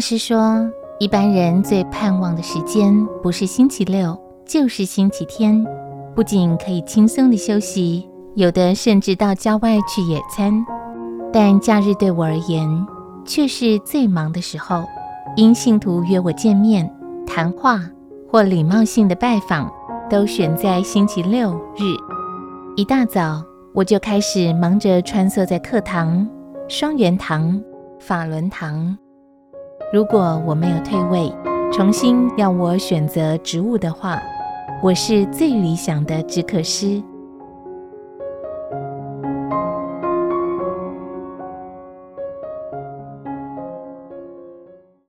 师说，一般人最盼望的时间不是星期六，就是星期天，不仅可以轻松的休息，有的甚至到郊外去野餐。但假日对我而言，却是最忙的时候。因信徒约我见面、谈话或礼貌性的拜访，都选在星期六日。一大早，我就开始忙着穿梭在课堂、双元堂、法轮堂。如果我没有退位，重新要我选择职务的话，我是最理想的止渴师。